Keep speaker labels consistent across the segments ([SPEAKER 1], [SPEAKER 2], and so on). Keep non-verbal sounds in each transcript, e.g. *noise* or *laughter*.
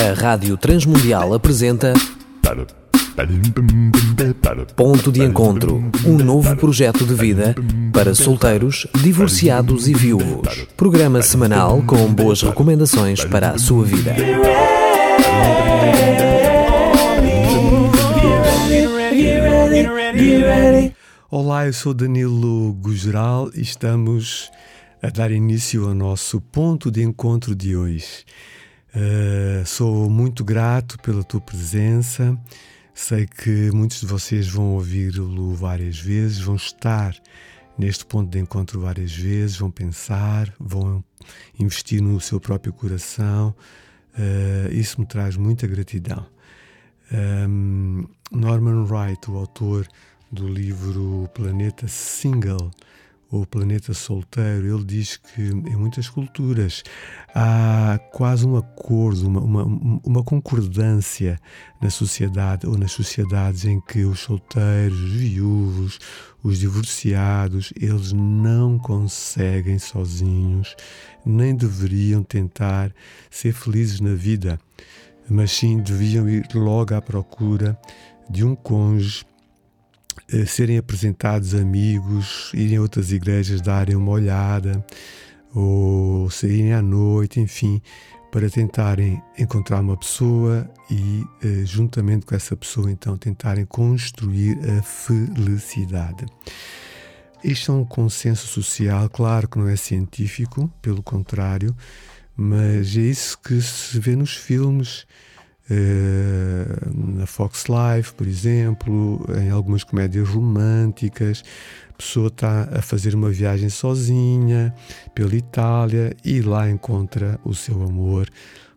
[SPEAKER 1] A Rádio Transmundial apresenta Ponto de Encontro, um novo projeto de vida para solteiros, divorciados e viúvos. Programa semanal com boas recomendações para a sua vida.
[SPEAKER 2] Olá, eu sou Danilo Gugeral e estamos a dar início ao nosso ponto de encontro de hoje. Uh, sou muito grato pela tua presença. Sei que muitos de vocês vão ouvi-lo várias vezes, vão estar neste ponto de encontro várias vezes, vão pensar, vão investir no seu próprio coração. Uh, isso me traz muita gratidão. Um, Norman Wright, o autor do livro Planeta Single, o planeta solteiro, ele diz que em muitas culturas há quase um acordo, uma, uma, uma, concordância na sociedade ou nas sociedades em que os solteiros, os viúvos, os divorciados, eles não conseguem sozinhos, nem deveriam tentar ser felizes na vida, mas sim deviam ir logo à procura de um cônjuge serem apresentados amigos, irem a outras igrejas darem uma olhada, ou saírem à noite, enfim, para tentarem encontrar uma pessoa e, eh, juntamente com essa pessoa, então, tentarem construir a felicidade. Isto é um consenso social, claro que não é científico, pelo contrário, mas é isso que se vê nos filmes eh, na Fox Life, por exemplo, em algumas comédias românticas. A pessoa está a fazer uma viagem sozinha pela Itália e lá encontra o seu amor,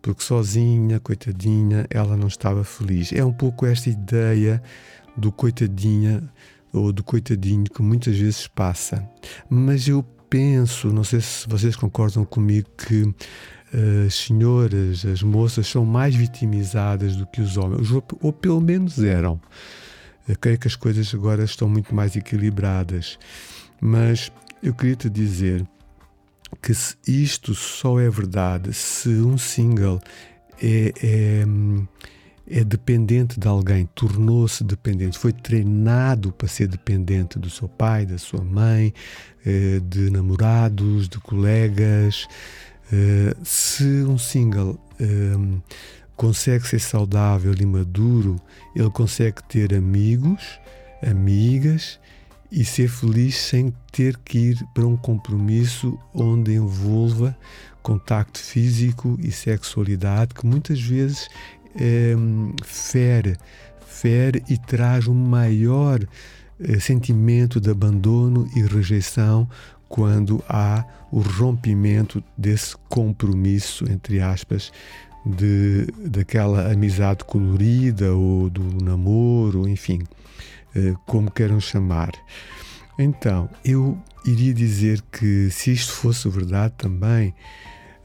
[SPEAKER 2] porque sozinha, coitadinha, ela não estava feliz. É um pouco esta ideia do coitadinha ou do coitadinho que muitas vezes passa. Mas eu penso, não sei se vocês concordam comigo, que as senhoras, as moças são mais vitimizadas do que os homens, ou pelo menos eram. Eu creio que as coisas agora estão muito mais equilibradas. Mas eu queria te dizer que isto só é verdade se um single é, é, é dependente de alguém, tornou-se dependente, foi treinado para ser dependente do seu pai, da sua mãe, eh, de namorados, de colegas, eh, se um single um, ehm, consegue ser saudável e maduro, ele consegue ter amigos, amigas e ser feliz sem ter que ir para um compromisso onde envolva contacto físico e sexualidade, que muitas vezes ehm, fere, fere e traz um maior uh, sentimento de abandono e rejeição quando há o rompimento desse compromisso, entre aspas, de, daquela amizade colorida ou do namoro, enfim, eh, como queiram chamar. Então, eu iria dizer que se isto fosse verdade também,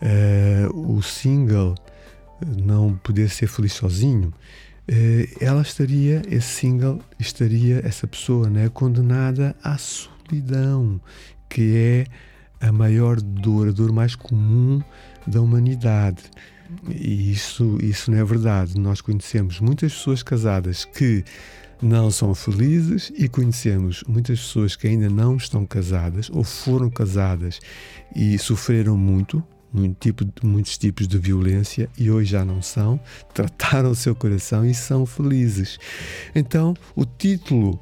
[SPEAKER 2] uh, o single não poder ser feliz sozinho, uh, ela estaria, esse single estaria, essa pessoa, né, condenada à solidão que é a maior dor, a dor mais comum da humanidade. E isso, isso não é verdade. Nós conhecemos muitas pessoas casadas que não são felizes e conhecemos muitas pessoas que ainda não estão casadas ou foram casadas e sofreram muito, muito tipo, muitos tipos de violência e hoje já não são, *laughs* trataram o seu coração e são felizes. Então, o título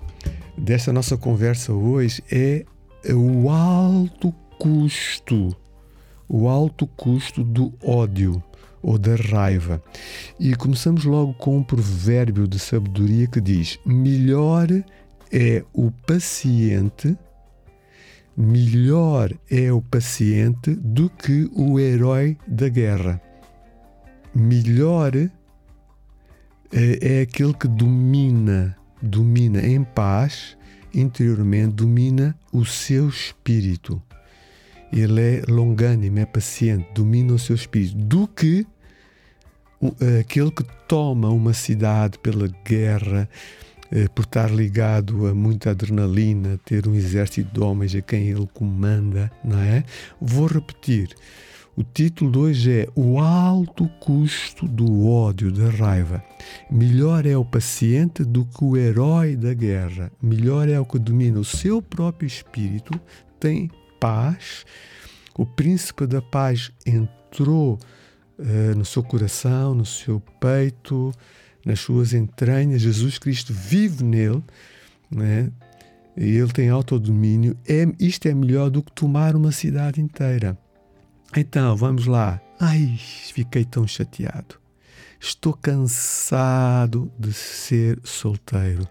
[SPEAKER 2] desta nossa conversa hoje é o alto custo, o alto custo do ódio ou da raiva. E começamos logo com um provérbio de sabedoria que diz: melhor é o paciente, melhor é o paciente do que o herói da guerra. Melhor é, é aquele que domina, domina em paz interiormente domina o seu espírito. Ele é longânimo, é paciente, domina o seu espírito, do que aquele que toma uma cidade pela guerra, eh, por estar ligado a muita adrenalina, ter um exército de homens a quem ele comanda, não é? Vou repetir. O título hoje é O Alto Custo do Ódio, da Raiva. Melhor é o paciente do que o herói da guerra. Melhor é o que domina o seu próprio espírito, tem paz. O príncipe da paz entrou uh, no seu coração, no seu peito, nas suas entranhas. Jesus Cristo vive nele. Né? Ele tem autodomínio. É, isto é melhor do que tomar uma cidade inteira. Então, vamos lá. Ai, fiquei tão chateado. Estou cansado de ser solteiro.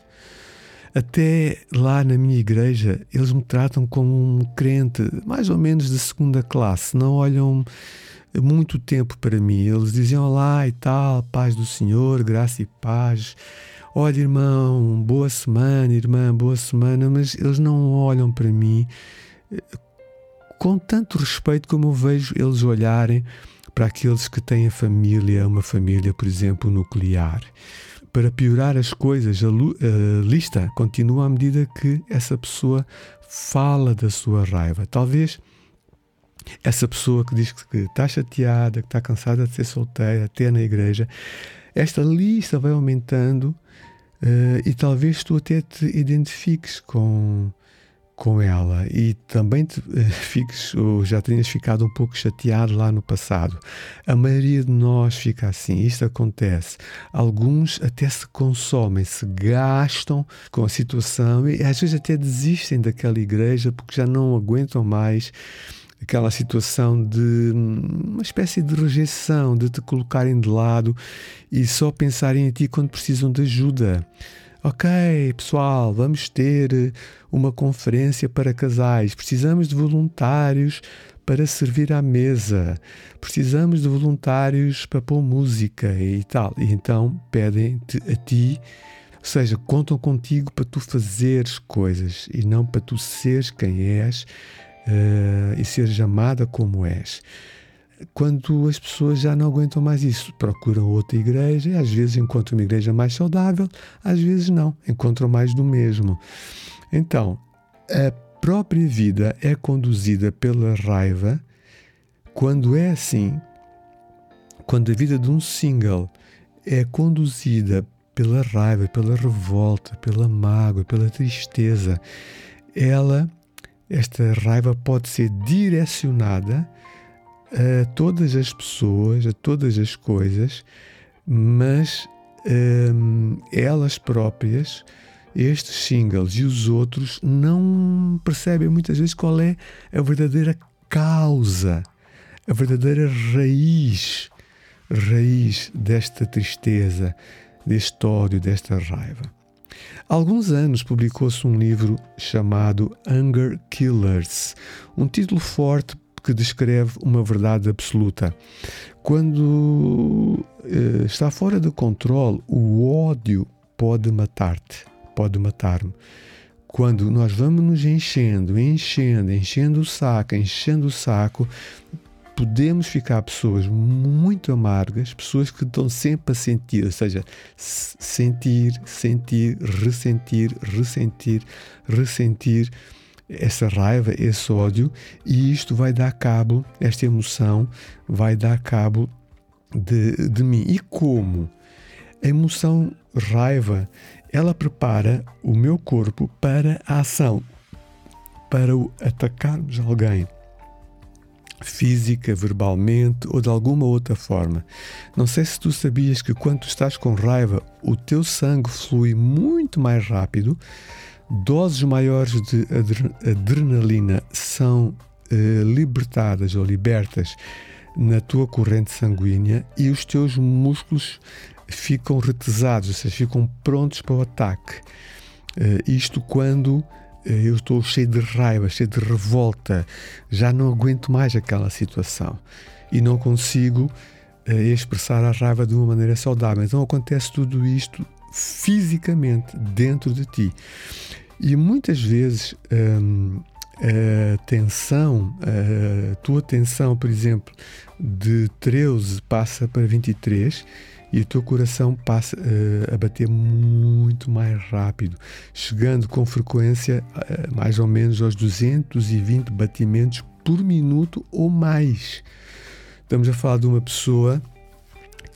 [SPEAKER 2] Até lá na minha igreja, eles me tratam como um crente mais ou menos de segunda classe. Não olham muito tempo para mim. Eles diziam olá e tal, paz do Senhor, graça e paz. Olha, irmão, boa semana, irmã, boa semana, mas eles não olham para mim com tanto respeito como eu vejo eles olharem para aqueles que têm a família, uma família, por exemplo, nuclear. Para piorar as coisas, a, a lista continua à medida que essa pessoa fala da sua raiva. Talvez essa pessoa que diz que está chateada, que está cansada de ser solteira, até na igreja, esta lista vai aumentando uh, e talvez tu até te identifiques com com ela e também te, eh, fiques ou já tenhas ficado um pouco chateado lá no passado. A maioria de nós fica assim, isto acontece. Alguns até se consomem, se gastam com a situação e às vezes até desistem daquela igreja porque já não aguentam mais aquela situação de hum, uma espécie de rejeição, de te colocarem de lado e só pensarem em ti quando precisam de ajuda. Ok, pessoal, vamos ter eh, uma conferência para casais. Precisamos de voluntários para servir à mesa. Precisamos de voluntários para pôr música e tal. E então pedem-te a ti, ou seja, contam contigo para tu fazeres coisas e não para tu seres quem és uh, e seres amada como és quando as pessoas já não aguentam mais isso, procuram outra igreja e às vezes encontram uma igreja mais saudável, às vezes não, encontram mais do mesmo. Então, a própria vida é conduzida pela raiva. Quando é assim, quando a vida de um single é conduzida pela raiva, pela revolta, pela mágoa, pela tristeza, ela, esta raiva pode ser direcionada a todas as pessoas, a todas as coisas, mas um, elas próprias, estes singles e os outros, não percebem muitas vezes qual é a verdadeira causa, a verdadeira raiz, raiz desta tristeza, deste ódio, desta raiva. Há alguns anos publicou-se um livro chamado Anger Killers, um título forte que descreve uma verdade absoluta. Quando uh, está fora de controle, o ódio pode matar-te, pode matar-me. Quando nós vamos nos enchendo, enchendo, enchendo o saco, enchendo o saco, podemos ficar pessoas muito amargas, pessoas que estão sempre a sentir, ou seja, sentir, sentir, ressentir, ressentir, ressentir essa raiva, esse ódio, e isto vai dar cabo, esta emoção vai dar cabo de, de mim. E como? A emoção raiva, ela prepara o meu corpo para a ação, para o atacarmos alguém física, verbalmente ou de alguma outra forma. Não sei se tu sabias que quando estás com raiva, o teu sangue flui muito mais rápido doses maiores de adrenalina são eh, libertadas ou libertas na tua corrente sanguínea e os teus músculos ficam retesados, ou seja, ficam prontos para o ataque. Eh, isto quando eh, eu estou cheio de raiva, cheio de revolta, já não aguento mais aquela situação e não consigo eh, expressar a raiva de uma maneira saudável. Então acontece tudo isto fisicamente dentro de ti. E muitas vezes hum, a tensão, a tua tensão, por exemplo, de 13 passa para 23 e o teu coração passa uh, a bater muito mais rápido, chegando com frequência uh, mais ou menos aos 220 batimentos por minuto ou mais. Estamos a falar de uma pessoa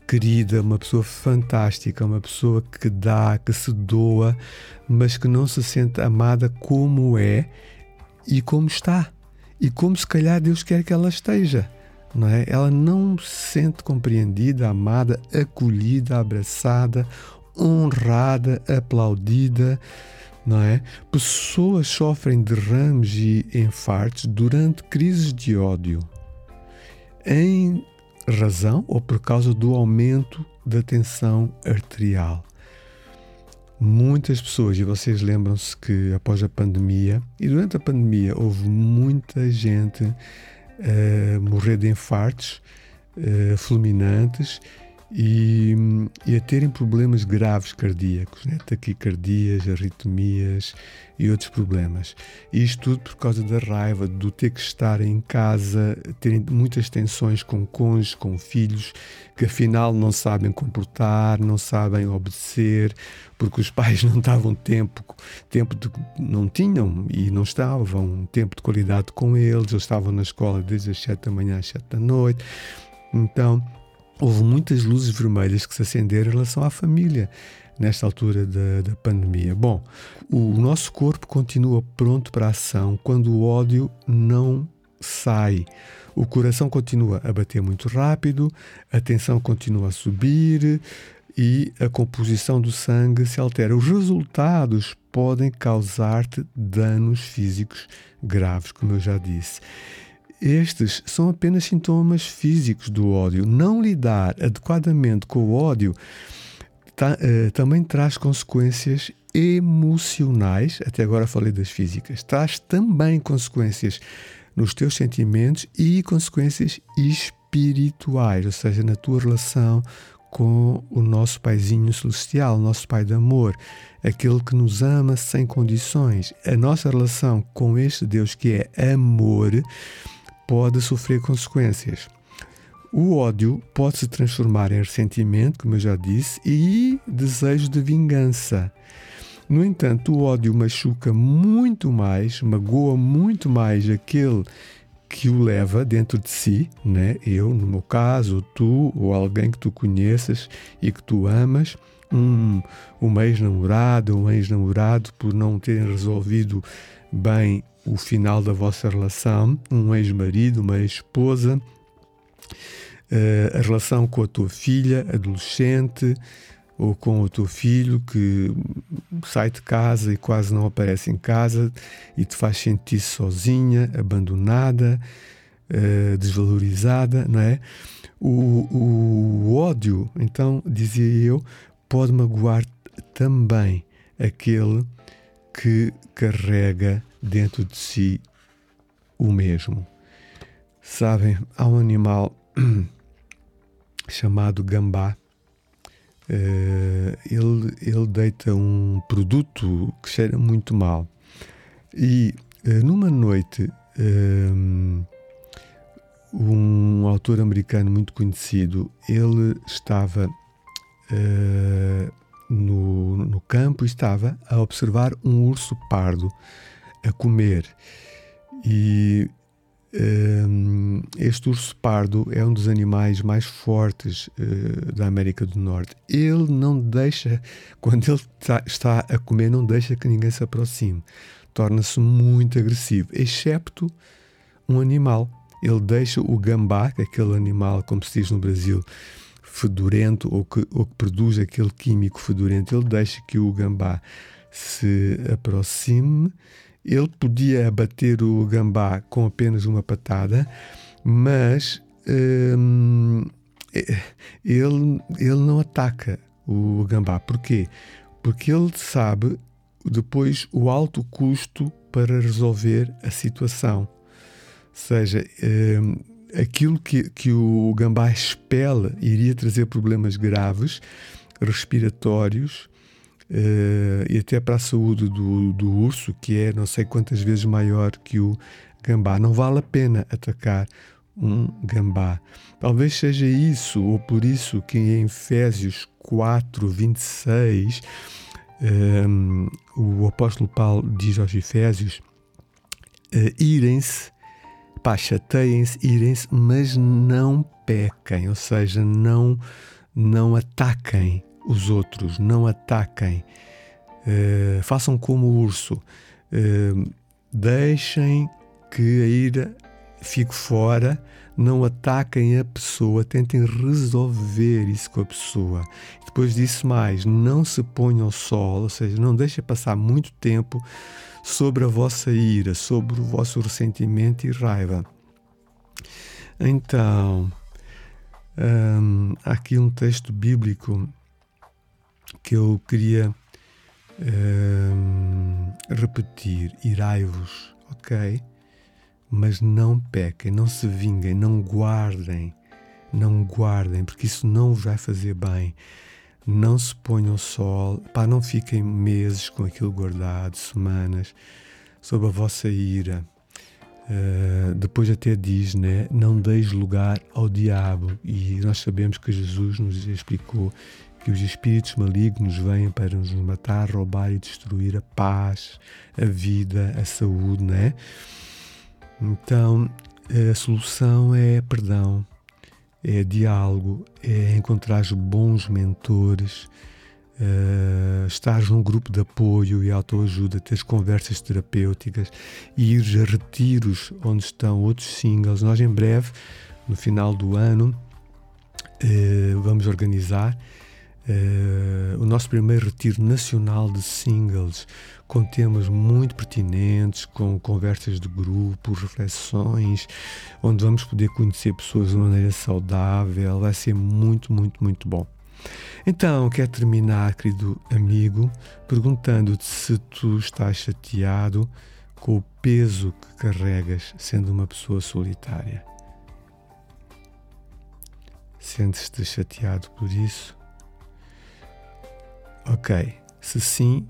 [SPEAKER 2] querida, uma pessoa fantástica, uma pessoa que dá, que se doa, mas que não se sente amada como é e como está. E como se calhar Deus quer que ela esteja. Não é? Ela não se sente compreendida, amada, acolhida, abraçada, honrada, aplaudida, não é? Pessoas sofrem derrames e infartos durante crises de ódio, em razão ou por causa do aumento da tensão arterial. Muitas pessoas, e vocês lembram-se que após a pandemia, e durante a pandemia, houve muita gente a morrer de infartos uh, fulminantes e, e, a terem problemas graves cardíacos, né? taquicardias, arritmias e outros problemas. E isto tudo por causa da raiva, do ter que estar em casa, terem muitas tensões com cônjuges, com filhos, que afinal não sabem comportar, não sabem obedecer, porque os *laughs* pais não estavam tempo, tempo de, não tinham e não estavam tempo de qualidade com eles, eles estavam na escola desde as sete da manhã às sete da noite. Então, houve muitas luzes vermelhas que se acenderam em relação à família nesta altura da, da pandemia. Bom, o nosso corpo continua pronto para a ação quando o ódio não sai. O coração continua a bater muito rápido, a tensão continua a subir e a composição do sangue se altera. Os resultados podem causar-te danos físicos graves, como eu já disse. Estes são apenas sintomas físicos do ódio. Não lidar adequadamente com o ódio tá, uh, também traz consequências emocionais. Até agora falei das físicas. Traz também consequências nos teus sentimentos e consequências espirituais, ou seja, na tua relação com o nosso Paizinho Celestial, nosso Pai de amor, aquele que nos ama sem condições. A nossa relação com este Deus que é amor pode sofrer consequências. O ódio pode se transformar em ressentimento, como eu já disse, e desejo de vingança. No entanto, o ódio machuca muito mais, magoa muito mais aquele que o leva dentro de si, né? Eu, no meu caso, tu ou alguém que tu conheças e que tu amas, um, um ex-namorado, um ex-namorado por não terem resolvido bem o final da vossa relação, um ex-marido, uma ex-esposa, uh, a relação com a tua filha, adolescente, ou com o teu filho que sai de casa e quase não aparece em casa e te faz sentir sozinha, abandonada, uh, desvalorizada, não é? O, o ódio, então, dizia eu, pode magoar também aquele que carrega dentro de si o mesmo. Sabem, há um animal *clears throat* chamado gambá. Uh, ele, ele deita um produto que cheira muito mal. E uh, numa noite, uh, um autor americano muito conhecido, ele estava no, no campo estava a observar um urso pardo a comer. E um, este urso pardo é um dos animais mais fortes uh, da América do Norte. Ele não deixa, *laughs* quando ele tá, está a comer, não deixa que ninguém se aproxime. Torna-se muito agressivo, excepto um animal. Ele deixa o gambá, é aquele animal, como se diz no Brasil, fedorento ou que, ou que produz aquele químico fedorento, ele deixa que o gambá se aproxime ele podia abater o gambá com apenas uma patada, mas hum, ele, ele não ataca o gambá. Porquê? Porque ele sabe depois o alto custo para resolver a situação. Ou seja, hum, aquilo que, que o gambá expela iria trazer problemas graves, respiratórios, uh, e até para a saúde do, do urso, que é não sei quantas vezes maior que o gambá. Não vale a pena atacar um gambá. Talvez seja isso, ou por isso que em Efésios 4, 26, um, o apóstolo Paulo diz aos Efésios: uh, irem-se, pá, chateiem-se, irem-se, mas não pequem, ou seja, não, não ataquem os outros, não ataquem. Uh, façam como o urso, uh, deixem que a ira fique fora, não ataquem a pessoa, tentem resolver isso com a pessoa. Depois disso mais, não se ponham ao sol, ou seja, não deixem passar muito tempo sobre a vossa ira, sobre o vosso ressentimento e raiva. Então, hum, há aqui um texto bíblico que eu queria hum, repetir: irai-vos, ok? Mas não pequem, não se vinguem, não guardem, não guardem, porque isso não vai fazer bem. Não se ponham ao sol, pá, não fiquem meses com aquilo guardado, semanas, sob a vossa ira. Uh, depois até diz, né, não deis lugar ao diabo. E nós sabemos que Jesus nos explicou que os espíritos malignos vêm para nos matar, roubar e destruir a paz, a vida, a saúde, né? Então, a solução é perdão, é diálogo, é encontrar bons mentores, uh, estares num grupo de apoio e autoajuda, teres conversas terapêuticas ires a retiros onde estão outros singles. Nós, em breve, no final do ano, uh, vamos organizar Uh, o nosso primeiro retiro nacional de singles, com temas muito pertinentes, com conversas de grupo, reflexões, onde vamos poder conhecer pessoas de maneira saudável. Vai ser muito, muito, muito bom. Então, quero terminar, querido amigo, perguntando-te se tu estás chateado com o peso que carregas sendo uma pessoa solitária. Sentes-te chateado por isso? Ok. Se sim,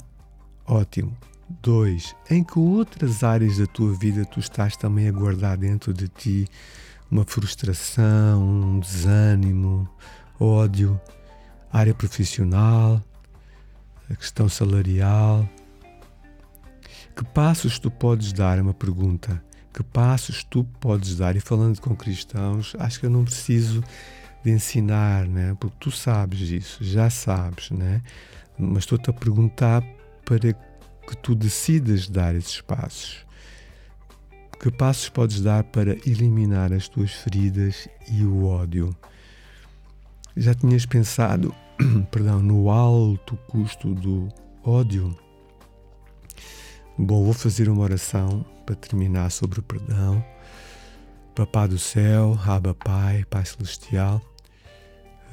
[SPEAKER 2] ótimo. 2. Em que outras áreas da tua vida tu estás também a guardar dentro de ti uma frustração, um desânimo, ódio, área profissional, a questão salarial? Que passos tu podes dar? É uma pergunta. Que passos tu podes dar? E falando com cristãos, acho que eu não preciso de ensinar, né? porque tu sabes isso, já sabes, né? mas estou-te a perguntar para que tu decidas dar esses passos. Que passos podes dar para eliminar as tuas feridas e o ódio? Já tinhas pensado, *coughs* perdão, no alto custo do ódio? Bom, vou fazer uma oração para terminar sobre o perdão. Papá do céu, Abba Pai, Pai Celestial,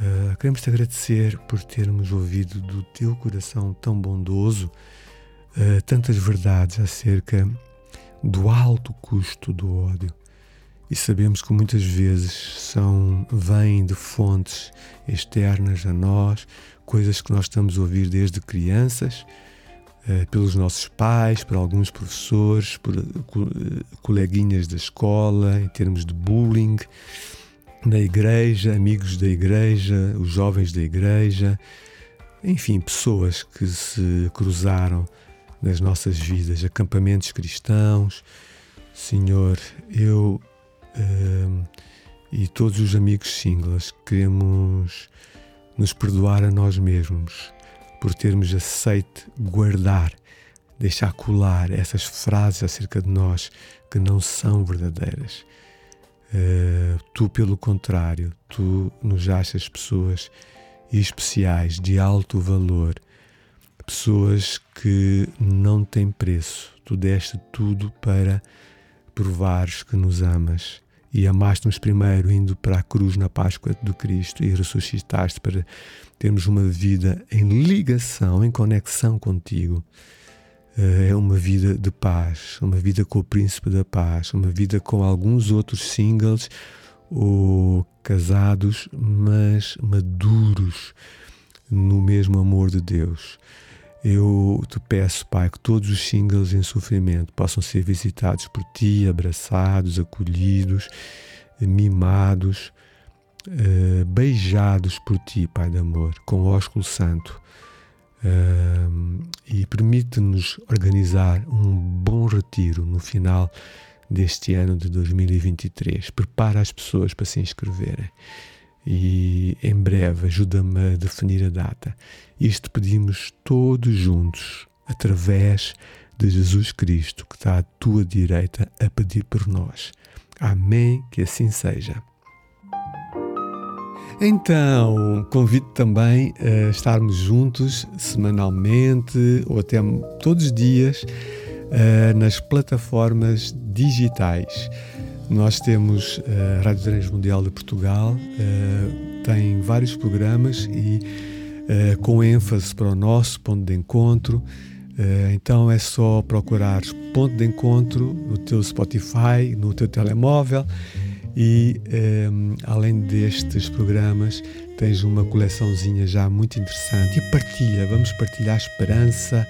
[SPEAKER 2] Uh, queremos te agradecer por termos ouvido do teu coração tão bondoso uh, tantas verdades acerca do alto custo do ódio. E sabemos que muitas vezes são vêm de fontes externas a nós, coisas que nós estamos a ouvir desde crianças, uh, pelos nossos pais, por alguns professores, por coleguinhas da escola, em termos de bullying na igreja, amigos da igreja, os jovens da igreja, enfim, pessoas que se cruzaram nas nossas vidas, acampamentos cristãos. Senhor, eu uh, e todos os amigos singles queremos nos perdoar a nós mesmos por termos aceite guardar, deixar colar essas frases acerca de nós que não são verdadeiras. Uh, tu, pelo contrário, tu nos achas pessoas especiais, de alto valor, pessoas que não têm preço. Tu deste tudo para provares que nos amas e amaste-nos primeiro indo para a cruz na Páscoa do Cristo e ressuscitaste para termos uma vida em ligação, em conexão contigo. Eh, é uma vida de paz, uma vida com o Príncipe da Paz, uma vida com alguns outros singles ou casados, mas maduros no mesmo amor de Deus. Eu te peço, Pai, que todos os singles em sofrimento possam ser visitados por Ti, abraçados, acolhidos, mimados, eh, beijados por Ti, Pai de amor, com ósculo santo e permite-nos organizar um bom retiro no final deste ano de 2023. Prepara as pessoas para se inscreverem e em breve ajuda-me a definir a data. Isto pedimos todos juntos, através de Jesus Cristo, que está à tua direita a pedir por nós. Amém, que assim seja. Então, convido também a estarmos juntos semanalmente ou até todos os dias uh, nas plataformas digitais. Nós temos uh, a Rádio Transmundial de Portugal, uh, tem vários programas e com ênfase para o nosso ponto de encontro. então é só procurar ponto de encontro no teu Spotify, no teu telemóvel e um, ehm, além destes programas, tens uma coleçãozinha já muito interessante. E partilha, vamos partilhar esperança.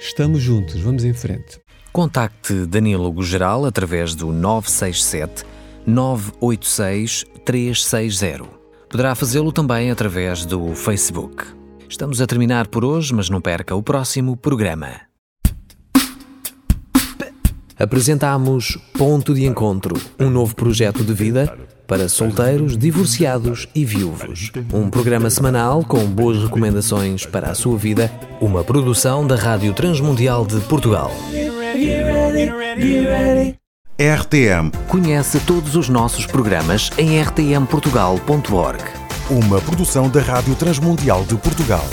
[SPEAKER 2] Estamos juntos, vamos em frente.
[SPEAKER 1] Contacte Danilo Geral através do 967 986 360. Poderá fazê-lo também através do Facebook. Estamos a terminar por hoje, mas não perca o próximo programa apresentamos Ponto de Encontro, um novo projeto de vida para solteiros, divorciados e viúvos. Um programa semanal com boas recomendações para a sua vida, uma produção da Rádio Transmundial de Portugal.
[SPEAKER 3] RTM.
[SPEAKER 1] Conhece todos os nossos programas em rtmportugal.org.
[SPEAKER 3] Uma produção da Rádio Transmundial de Portugal.